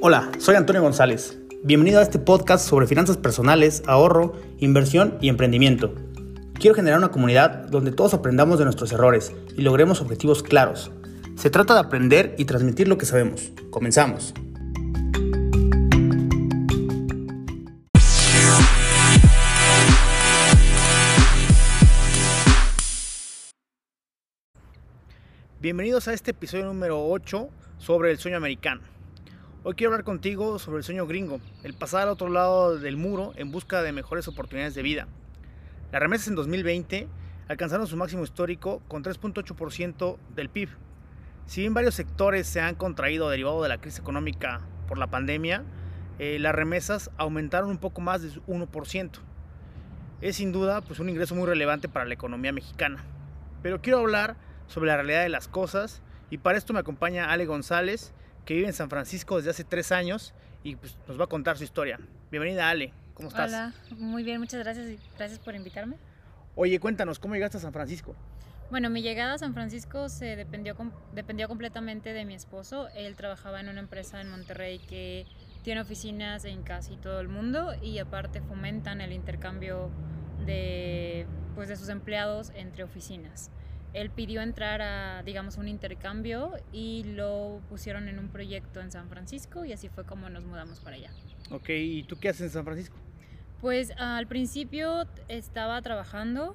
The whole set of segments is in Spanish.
Hola, soy Antonio González. Bienvenido a este podcast sobre finanzas personales, ahorro, inversión y emprendimiento. Quiero generar una comunidad donde todos aprendamos de nuestros errores y logremos objetivos claros. Se trata de aprender y transmitir lo que sabemos. Comenzamos. Bienvenidos a este episodio número 8 sobre el sueño americano. Hoy quiero hablar contigo sobre el sueño gringo, el pasar al otro lado del muro en busca de mejores oportunidades de vida. Las remesas en 2020 alcanzaron su máximo histórico con 3.8% del PIB. Si bien varios sectores se han contraído derivado de la crisis económica por la pandemia, eh, las remesas aumentaron un poco más de 1%. Es sin duda pues, un ingreso muy relevante para la economía mexicana. Pero quiero hablar sobre la realidad de las cosas y para esto me acompaña Ale González, que vive en San Francisco desde hace tres años y pues, nos va a contar su historia. Bienvenida, Ale. ¿Cómo estás? Hola, muy bien, muchas gracias y gracias por invitarme. Oye, cuéntanos, ¿cómo llegaste a San Francisco? Bueno, mi llegada a San Francisco se dependió, dependió completamente de mi esposo. Él trabajaba en una empresa en Monterrey que tiene oficinas en casi todo el mundo y aparte fomentan el intercambio de, pues, de sus empleados entre oficinas él pidió entrar a, digamos, un intercambio y lo pusieron en un proyecto en San Francisco y así fue como nos mudamos para allá. Ok, ¿y tú qué haces en San Francisco? Pues al principio estaba trabajando,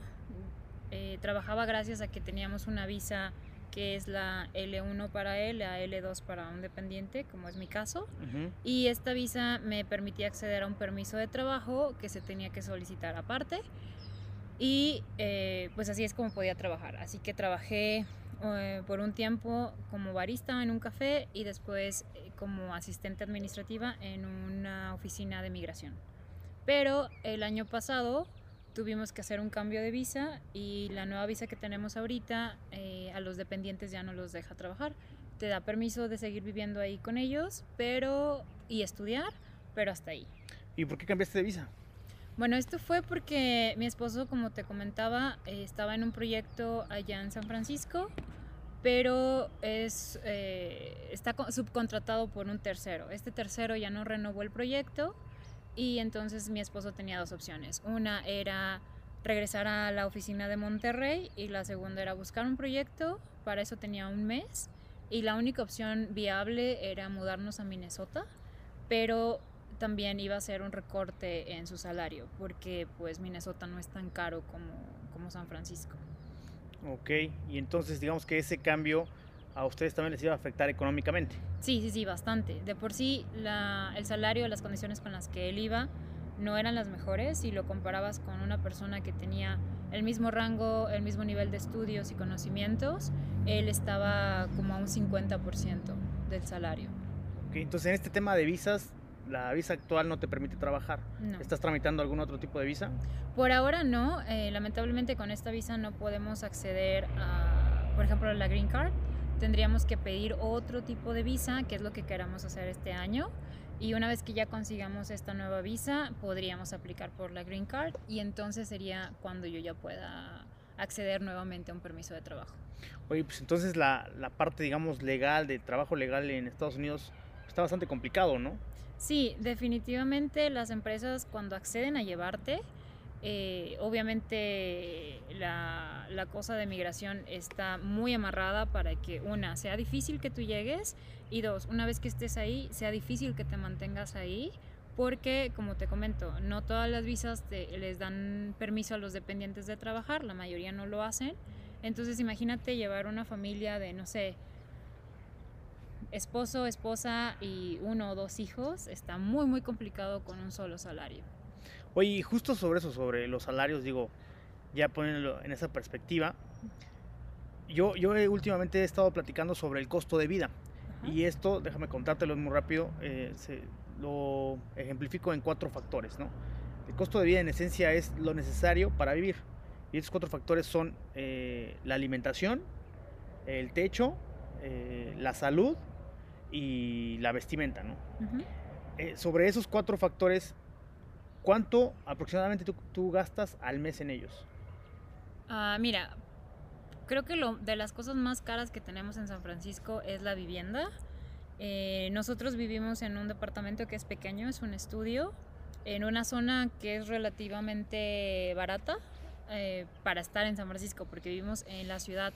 eh, trabajaba gracias a que teníamos una visa que es la L1 para él, la L2 para un dependiente, como es mi caso. Y esta visa me permitía acceder a un permiso de trabajo que se tenía que solicitar aparte. Y eh, pues así es como podía trabajar. Así que trabajé eh, por un tiempo como barista en un café y después eh, como asistente administrativa en una oficina de migración. Pero el año pasado tuvimos que hacer un cambio de visa y la nueva visa que tenemos ahorita a los dependientes ya no los deja trabajar. Te da permiso de seguir viviendo ahí con ellos pero y estudiar, pero hasta ahí. ¿Y por qué cambiaste de visa? Bueno, esto fue porque mi esposo, como te comentaba, eh, estaba en un proyecto allá en San Francisco, pero es, eh, está subcontratado por un tercero. Este tercero ya no renovó el proyecto y entonces mi esposo tenía dos opciones. Una era regresar a la oficina de Monterrey y la segunda era buscar un proyecto. Para eso tenía un mes y la única opción viable era mudarnos a Minnesota, pero también iba a ser un recorte en su salario, porque pues Minnesota no es tan caro como, como San Francisco. Ok, y entonces digamos que ese cambio a ustedes también les iba a afectar económicamente. Sí, sí, sí, bastante. De por sí la, el salario, las condiciones con las que él iba no eran las mejores si lo comparabas con una persona que tenía el mismo rango, el mismo nivel de estudios y conocimientos, él estaba como a un 50% del salario. Ok, entonces en este tema de visas, la visa actual no te permite trabajar. ¿Estás tramitando algún otro tipo de visa? Por ahora no. Eh, lamentablemente con esta visa no podemos acceder a, por ejemplo, a la Green Card. Tendríamos que pedir otro tipo de visa, que es lo que queramos hacer este año. Y una vez que ya consigamos esta nueva visa, podríamos aplicar por la Green Card y entonces sería cuando yo ya pueda acceder nuevamente a un permiso de trabajo. Oye, pues entonces la, la parte, digamos, legal, de trabajo legal en Estados Unidos, está bastante complicado, ¿no? Sí, definitivamente las empresas cuando acceden a llevarte, eh, obviamente la, la, cosa de migración está muy amarrada para que una, sea difícil que tú llegues y dos, una vez que estés ahí, sea difícil que te mantengas ahí porque, como te comento, no todas las visas les dan permiso a los dependientes de trabajar, la mayoría no lo hacen. Entonces imagínate llevar una familia de, no sé, esposo, esposa y uno o dos hijos, está muy, muy complicado con un solo salario. Oye, justo sobre eso, sobre los salarios, digo, ya poniéndolo en esa perspectiva, yo, yo últimamente he estado platicando sobre el costo de vida. Y esto, déjame contártelo muy rápido, eh, se, lo ejemplifico en cuatro factores. ¿no? El costo de vida en esencia es lo necesario para vivir. Y estos cuatro factores son eh, la alimentación, el techo, eh, la salud y la vestimenta, ¿no? eh, sobre esos cuatro factores, ¿cuánto aproximadamente tú, tú gastas al mes en ellos? Ah, mira, creo que lo de las cosas más caras que tenemos en San Francisco es la vivienda. Eh, nosotros vivimos en un departamento que es pequeño, es un estudio, en una zona que es relativamente barata eh, para estar en San Francisco, porque vivimos en la ciudad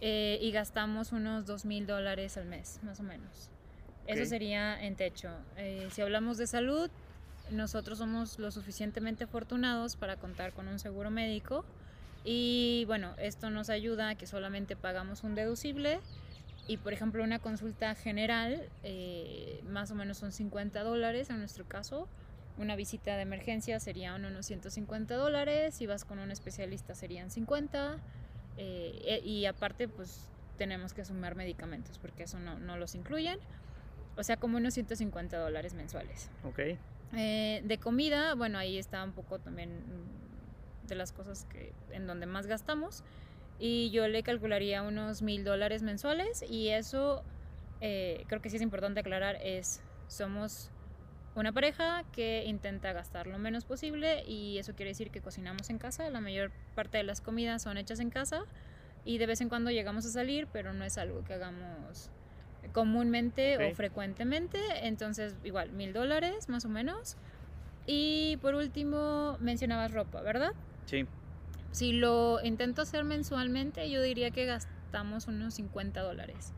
eh, y gastamos unos dos mil dólares al mes, más o menos. Eso sería en techo. Eh, si hablamos de salud, nosotros somos lo suficientemente afortunados para contar con un seguro médico y bueno, esto nos ayuda a que solamente pagamos un deducible y por ejemplo una consulta general eh, más o menos son 50 dólares en nuestro caso. Una visita de emergencia serían unos 150 dólares, si vas con un especialista serían 50 eh, e- y aparte pues tenemos que sumar medicamentos porque eso no, no los incluyen. O sea, como unos 150 dólares mensuales. ¿Ok? Eh, de comida, bueno, ahí está un poco también de las cosas que en donde más gastamos. Y yo le calcularía unos mil dólares mensuales. Y eso eh, creo que sí es importante aclarar: es somos una pareja que intenta gastar lo menos posible. Y eso quiere decir que cocinamos en casa. La mayor parte de las comidas son hechas en casa. Y de vez en cuando llegamos a salir, pero no es algo que hagamos comúnmente o frecuentemente. Entonces, igual, mil dólares más o menos. Y por último, mencionabas ropa, ¿verdad? Sí. Si lo intento hacer mensualmente, yo diría que gastamos unos 50 dólares.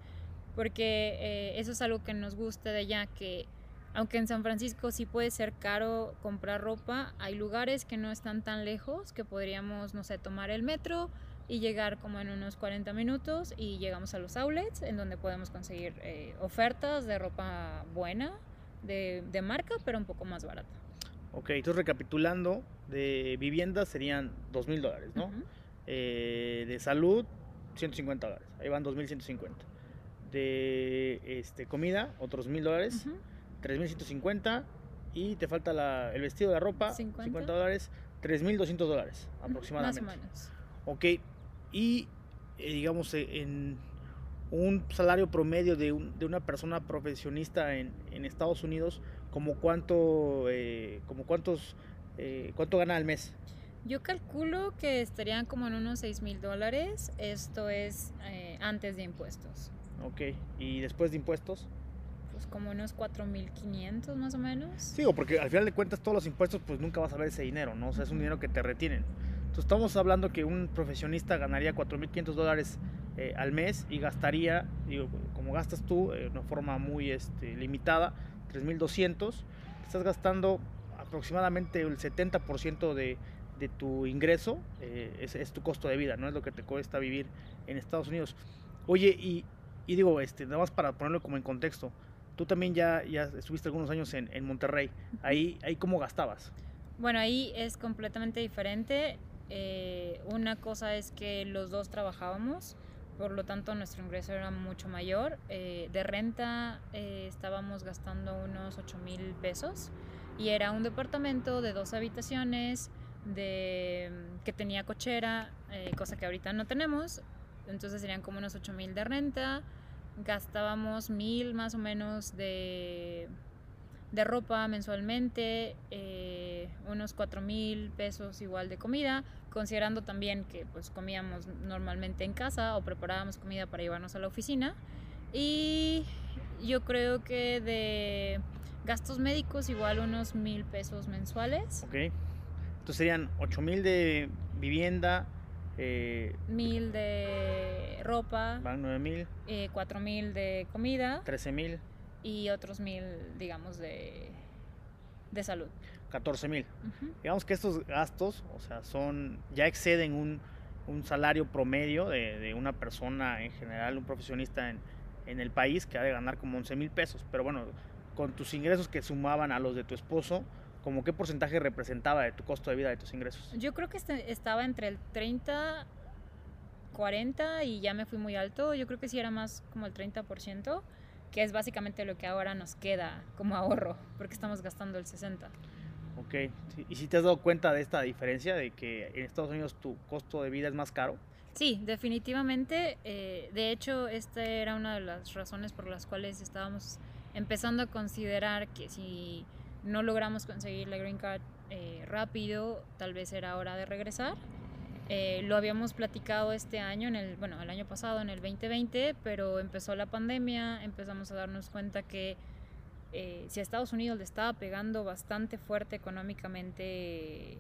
Porque eh, eso es algo que nos gusta de allá, que aunque en San Francisco sí puede ser caro comprar ropa, hay lugares que no están tan lejos que podríamos, no sé, tomar el metro y llegar como en unos 40 minutos y llegamos a los outlets en donde podemos conseguir eh, ofertas de ropa buena, de, de marca, pero un poco más barata. Ok, entonces recapitulando, de vivienda serían dos mil dólares, ¿no? Ujú. Eh, de salud, 150 dólares. Ahí van 2.150. De este, comida, otros mil dólares. Ujú. 3.150. Y te falta la- el vestido, la ropa, 50. 50 dólares. 3.200 dólares aproximadamente. Más o menos. Ok, y eh, digamos eh, en un salario promedio de, un- de una persona profesionista en, en Estados Unidos, como cuánto, eh, como cuántos, eh, cuánto gana al mes. Yo calculo que estarían como en unos 6 mil dólares. Esto es antes de impuestos. Ok, y después de impuestos. Pues como unos 4.500 más o menos. Sí, o porque al final de cuentas todos los impuestos pues nunca vas a ver ese dinero, ¿no? O sea, es un dinero que te retienen. Entonces estamos hablando que un profesionista ganaría 4.500 dólares eh, al mes y gastaría, digo, como gastas tú, eh, de una forma muy este, limitada, 3.200. Estás gastando aproximadamente el 70% de, de tu ingreso, eh, es, es tu costo de vida, no es lo que te cuesta vivir en Estados Unidos. Oye, y, y digo, este, nada más para ponerlo como en contexto, tú también ya, ya estuviste algunos años en, en Monterrey, ahí, ahí cómo gastabas. Bueno, ahí es completamente diferente. Eh, una cosa es que los dos trabajábamos, por lo tanto nuestro ingreso era mucho mayor. Eh, de renta eh, estábamos gastando unos 8 mil pesos y era un departamento de dos habitaciones de, que tenía cochera, cosa que ahorita no tenemos. Entonces serían como unos 8 mil de renta. Gastábamos mil más o menos de, de ropa mensualmente, eh, unos 4 mil pesos igual de comida, considerando también que pues comíamos normalmente en casa o preparábamos comida para llevarnos a la oficina. Y yo creo que de gastos médicos igual unos mil pesos mensuales, ¿Ok? Entonces serían 8 mil de vivienda, eh, mil de ropa, van 9 mil, eh, cuatro mil de comida 13 mil, y otros mil, digamos, de, de salud. 14 mil. Ujú. Digamos que estos gastos, o sea, son, ya exceden un, un salario promedio de, de una persona en general, un profesionista en, en el país que ha de ganar como 11 mil pesos. Pero bueno, con tus ingresos que sumaban a los de tu esposo, ¿como qué porcentaje representaba de tu costo de vida de tus ingresos? Yo creo que este- estaba entre el 30, 40 y ya me fui muy alto. Yo creo que sí era más como el 30%, que es básicamente lo que ahora nos queda como ahorro, porque estamos gastando el 60%. Ok, ¿y si te has dado cuenta de esta diferencia, de que en Estados Unidos tu costo de vida es más caro? Sí, definitivamente. eh, de hecho, esta era una de las razones por las cuales estábamos empezando a considerar que si no logramos conseguir la green card eh, rápido, tal vez era hora de regresar. Eh, lo habíamos platicado este año, el, bueno, el año pasado, en el 2020, pero empezó la pandemia, empezamos a darnos cuenta que eh, si a Estados Unidos le estaba pegando bastante fuerte económicamente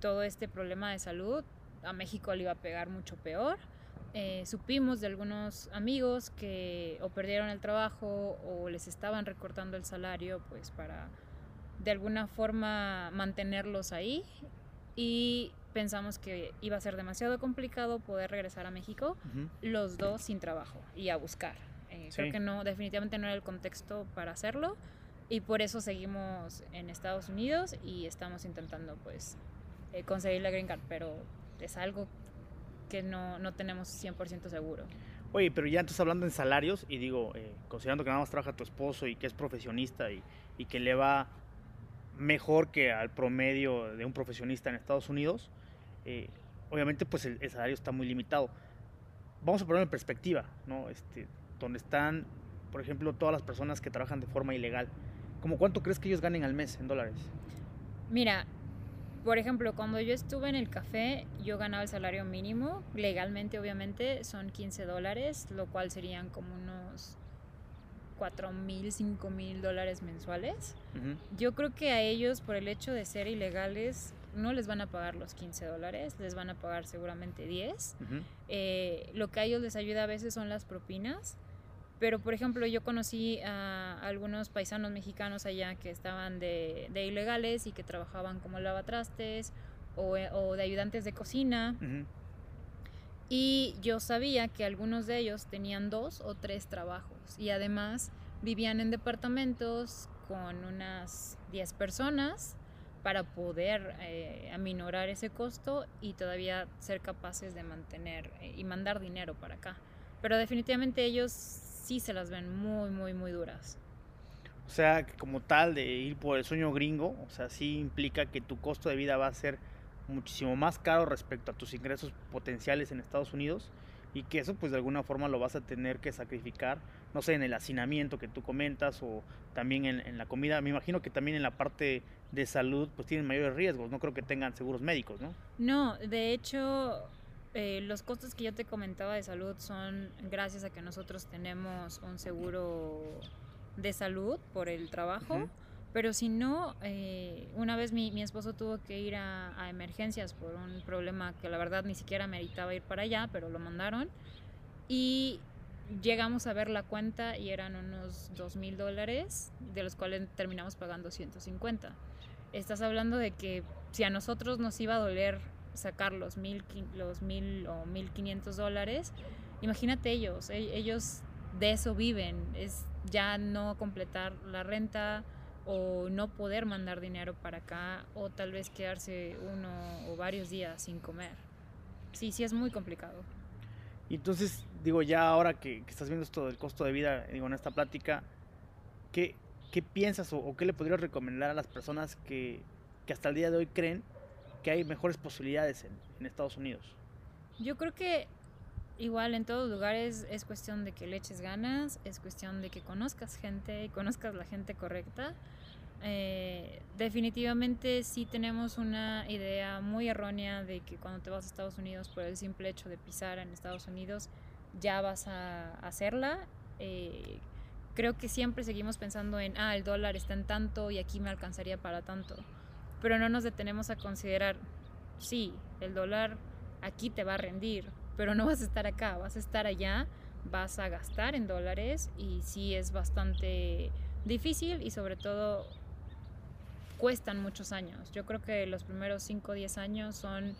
todo este problema de salud, a México le iba a pegar mucho peor. Supimos de algunos amigos que o perdieron el trabajo o les estaban recortando el salario pues para de alguna forma mantenerlos ahí y pensamos que iba a ser demasiado complicado poder regresar a México los dos sin trabajo y a buscar. Eh, creo que no, definitivamente no era el contexto para hacerlo y por eso seguimos en Estados Unidos y estamos intentando pues eh, conseguir la green card, pero es algo que no, no tenemos 100% seguro. Oye, pero ya entonces hablando en salarios y digo, eh, considerando que nada más trabaja tu esposo y que es profesionista y, y, que le va mejor que al promedio de un profesionista en Estados Unidos, eh, obviamente pues el, salario está muy limitado. Vamos a ponerlo en perspectiva, ¿no? Este, donde están, por ejemplo, todas las personas que trabajan de forma ilegal. ¿Cómo cuánto crees que ellos ganen al mes en dólares? Mira, por ejemplo, cuando yo estuve en el café, yo ganaba el salario mínimo, legalmente obviamente, son 15 dólares, lo cual serían como unos 4 mil, 5 mil dólares mensuales. Uh -huh. Yo creo que a ellos, por el hecho de ser ilegales, no les van a pagar los 15 dólares, les van a pagar seguramente 10. Uh -huh. eh, lo que a ellos les ayuda a veces son las propinas. Pero, por ejemplo, yo conocí a algunos paisanos mexicanos allá que estaban de, de ilegales y que trabajaban como lavatrastes o, o de ayudantes de cocina. Uh -huh. Y yo sabía que algunos de ellos tenían dos o tres trabajos y además vivían en departamentos con unas 10 personas para poder eh, aminorar ese costo y todavía ser capaces de mantener eh, y mandar dinero para acá. Pero definitivamente ellos sí se las ven muy, muy, muy duras. O sea, como tal de ir por el sueño gringo, o sea, sí implica que tu costo de vida va a ser muchísimo más caro respecto a tus ingresos potenciales en Estados Unidos y que eso pues de alguna forma lo vas a tener que sacrificar, no sé, en el hacinamiento que tú comentas o también en, en la comida. Me imagino que también en la parte de salud pues tienen mayores riesgos, no creo que tengan seguros médicos, ¿no? No, de hecho eh, los costos que yo te comentaba de salud son gracias a que nosotros tenemos un seguro de salud por el trabajo. Uh -huh. Pero si no, eh, una vez mi, mi, esposo tuvo que ir a, a, emergencias por un problema que la verdad ni siquiera meritaba ir para allá, pero lo mandaron. Y llegamos a ver la cuenta y eran unos dos mil dólares, de los cuales terminamos pagando 150. Estás hablando de que si a nosotros nos iba a doler sacar los mil, los mil o mil quinientos dólares, imagínate ellos, e, ellos de eso viven, es ya no completar la renta o no poder mandar dinero para acá o tal vez quedarse uno o varios días sin comer. Sí, sí es muy complicado. Y entonces, digo, ya ahora que, que estás viendo esto del costo de vida, digo, en esta plática, ¿qué, qué piensas o, o, qué le podrías recomendar a las personas que, que, hasta el día de hoy creen que hay mejores posibilidades en, en Estados Unidos? Yo creo que igual en todos lugares es cuestión de que le eches ganas, es cuestión de que conozcas gente y conozcas la gente correcta. Eh, definitivamente sí tenemos una idea muy errónea de que cuando te vas a Estados Unidos por el simple hecho de pisar en Estados Unidos ya vas a hacerla. Eh, creo que siempre seguimos pensando en, ah, el dólar está en tanto y aquí me alcanzaría para tanto. Pero no nos detenemos a considerar, sí, el dólar aquí te va a rendir, pero no vas a estar acá, vas a estar allá, vas a gastar en dólares y sí es bastante difícil y sobre todo cuestan muchos años. Yo creo que los primeros 5 o 10 años son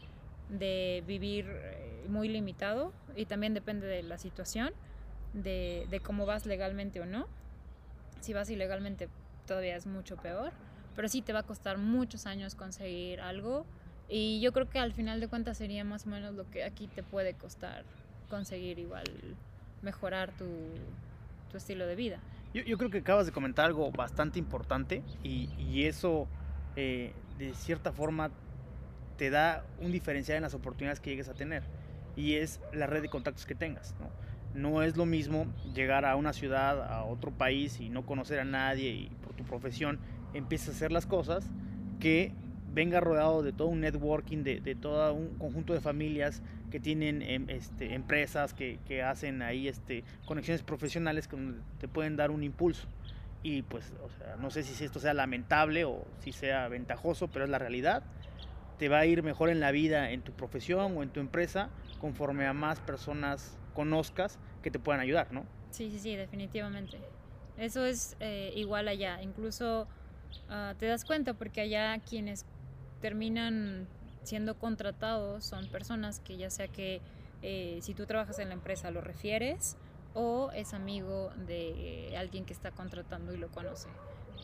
de vivir eh, muy limitado y también depende de la situación, de, de cómo vas legalmente o no. Si vas ilegalmente todavía es mucho peor, pero sí te va a costar muchos años conseguir algo y yo creo que al final de cuentas sería más o menos lo que aquí te puede costar conseguir igual mejorar tu, tu estilo de vida. Yo, yo, creo que acabas de comentar algo bastante importante y, y eso eh, de cierta forma te da un diferencial en las oportunidades que llegues a tener y es la red de contactos que tengas. ¿no? no es lo mismo llegar a una ciudad, a otro país y no conocer a nadie y por tu profesión empiezas a hacer las cosas que venga rodeado de todo un networking, de, de todo un conjunto de familias que tienen em, este, empresas, que, que, hacen ahí este, conexiones profesionales que te pueden dar un impulso. Y pues, o sea, no sé si esto sea lamentable o si sea ventajoso, pero es la realidad. Te va a ir mejor en la vida, en tu profesión o en tu empresa, conforme a más personas conozcas que te puedan ayudar, ¿no? Sí, sí, sí, definitivamente. Eso es eh, igual allá. Incluso uh, te das cuenta porque allá quienes terminan siendo contratados son personas que ya sea que eh, si tú trabajas en la empresa lo refieres o es amigo de alguien que está contratando y lo conoce.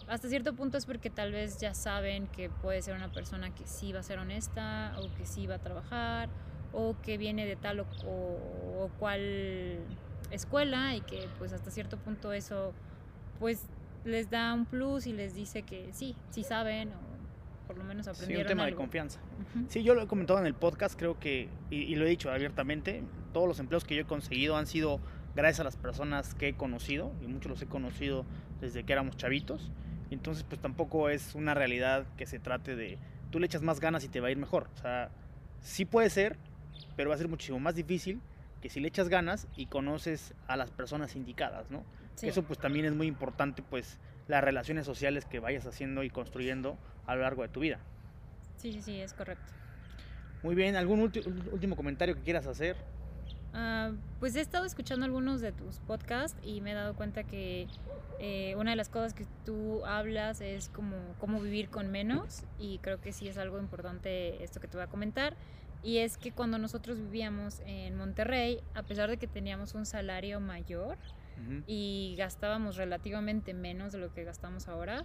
Hasta cierto punto es porque tal vez ya saben que puede ser una persona que sí va a ser honesta o que sí va a trabajar o que viene de tal o, o cual escuela y que pues hasta cierto punto eso pues les da un plus y les dice que sí, sí saben o por lo menos aprendieron. Sí, un tema algo. de confianza. Uh -huh. Sí, yo lo he comentado en el podcast, creo que, y, y, lo he dicho abiertamente, todos los empleos que yo he conseguido han sido gracias a las personas que he conocido, y muchos los he conocido desde que éramos chavitos. Entonces, pues tampoco es una realidad que se trate de tú le echas más ganas y te va a ir mejor. O sea, sí puede ser, pero va a ser muchísimo más difícil que si le echas ganas y conoces a las personas indicadas, ¿no? Sí. Eso pues también es muy importante, pues las relaciones sociales que vayas haciendo y construyendo a lo largo de tu vida. Sí, sí, sí, es correcto. Muy bien, ¿algún último comentario que quieras hacer? Uh, pues he estado escuchando algunos de tus podcasts y me he dado cuenta que eh, una de las cosas que tú hablas es como cómo vivir con menos y creo que sí es algo importante esto que te voy a comentar y es que cuando nosotros vivíamos en Monterrey, a pesar de que teníamos un salario mayor uh -huh. y gastábamos relativamente menos de lo que gastamos ahora,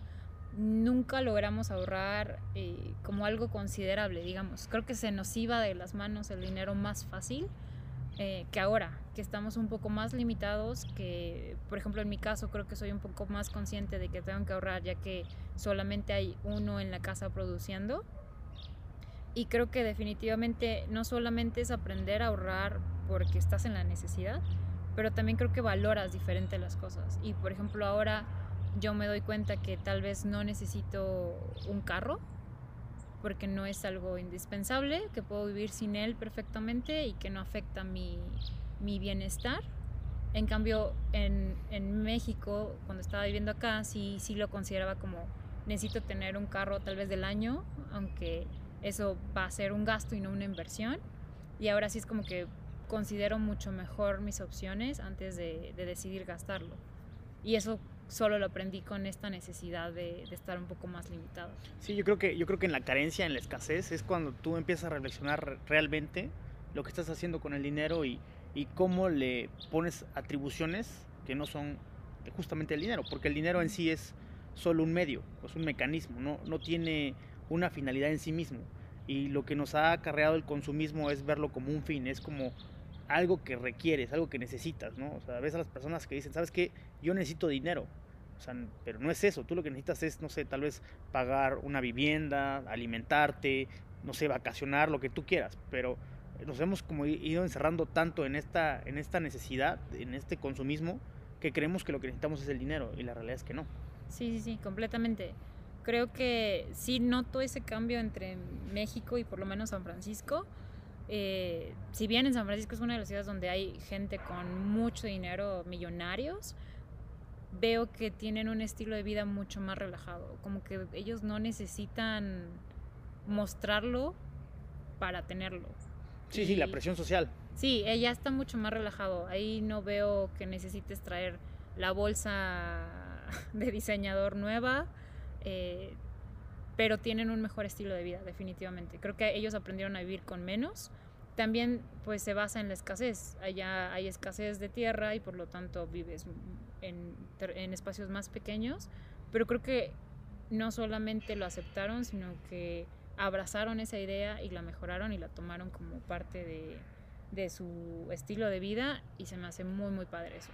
nunca logramos ahorrar eh, como algo considerable, digamos. Creo que se nos iba de las manos el dinero más fácil eh, que ahora, que estamos un poco más limitados, que por ejemplo en mi caso creo que soy un poco más consciente de que tengo que ahorrar ya que solamente hay uno en la casa produciendo. Y creo que definitivamente no solamente es aprender a ahorrar porque estás en la necesidad, pero también creo que valoras diferente las cosas. Y por ejemplo ahora yo me doy cuenta que tal vez no necesito un carro porque no es algo indispensable, que puedo vivir sin él perfectamente y que no afecta mi, mi bienestar. En cambio, en, en, México, cuando estaba viviendo acá, sí, sí lo consideraba como necesito tener un carro tal vez del año, aunque eso va a ser un gasto y no una inversión. Y ahora sí es como que considero mucho mejor mis opciones antes de, de decidir gastarlo. Y eso solo lo aprendí con esta necesidad de, de, estar un poco más limitado. Sí, yo creo que yo creo que en la carencia, en la escasez es cuando tú empiezas a reflexionar realmente lo que estás haciendo con el dinero y, y cómo le pones atribuciones que no son justamente el dinero, porque el dinero en sí es solo un medio, es un mecanismo, no, no tiene una finalidad en sí mismo. Y lo que nos ha acarreado el consumismo es verlo como un fin, es como algo que requieres, algo que necesitas, ¿no? O sea, ves a las personas que dicen, ¿sabes qué? Yo necesito dinero. O sea, pero no es eso, tú lo que necesitas es, no sé, tal vez pagar una vivienda, alimentarte, no sé, vacacionar, lo que tú quieras, pero nos hemos como ido encerrando tanto en esta, en esta necesidad, en este consumismo, que creemos que lo que necesitamos es el dinero y la realidad es que no. Sí, sí, sí, completamente. Creo que sí noto ese cambio entre México y por lo menos San Francisco. Eh, si bien en San Francisco es una de las ciudades donde hay gente con mucho dinero, millonarios, veo que tienen un estilo de vida mucho más relajado, como que ellos no necesitan mostrarlo para tenerlo. Sí, y, sí, la presión social. Sí, ella está mucho más relajado. Ahí no veo que necesites traer la bolsa de diseñador nueva, eh, pero tienen un mejor estilo de vida, definitivamente. Creo que ellos aprendieron a vivir con menos. También pues se basa en la escasez. Allá hay escasez de tierra y por lo tanto vives en, en espacios más pequeños, pero creo que no solamente lo aceptaron, sino que abrazaron esa idea y la mejoraron y la tomaron como parte de, de su estilo de vida y se me hace muy muy padre eso.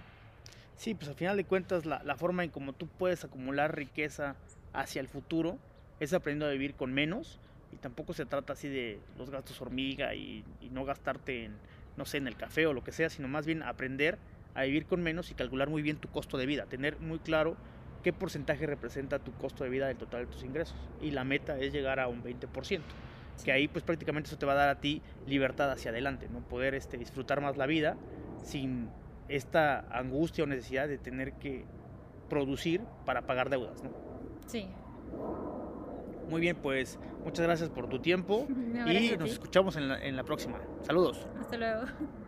Sí, pues al final de cuentas la, la forma en cómo tú puedes acumular riqueza hacia el futuro es aprendiendo a vivir con menos y tampoco se trata así de los gastos hormiga y, y, no gastarte en, no sé, en el café o lo que sea, sino más bien aprender a vivir con menos y calcular muy bien tu costo de vida, tener muy claro qué porcentaje representa tu costo de vida del total de tus ingresos. Y la meta es llegar a un 20%, que ahí pues prácticamente eso te va a dar a ti libertad hacia adelante, ¿no? Poder este, disfrutar más la vida sin esta angustia o necesidad de tener que producir para pagar deudas, ¿no? Sí. Muy bien, pues muchas gracias por tu tiempo y nos escuchamos en la, en la próxima. Saludos. Hasta luego.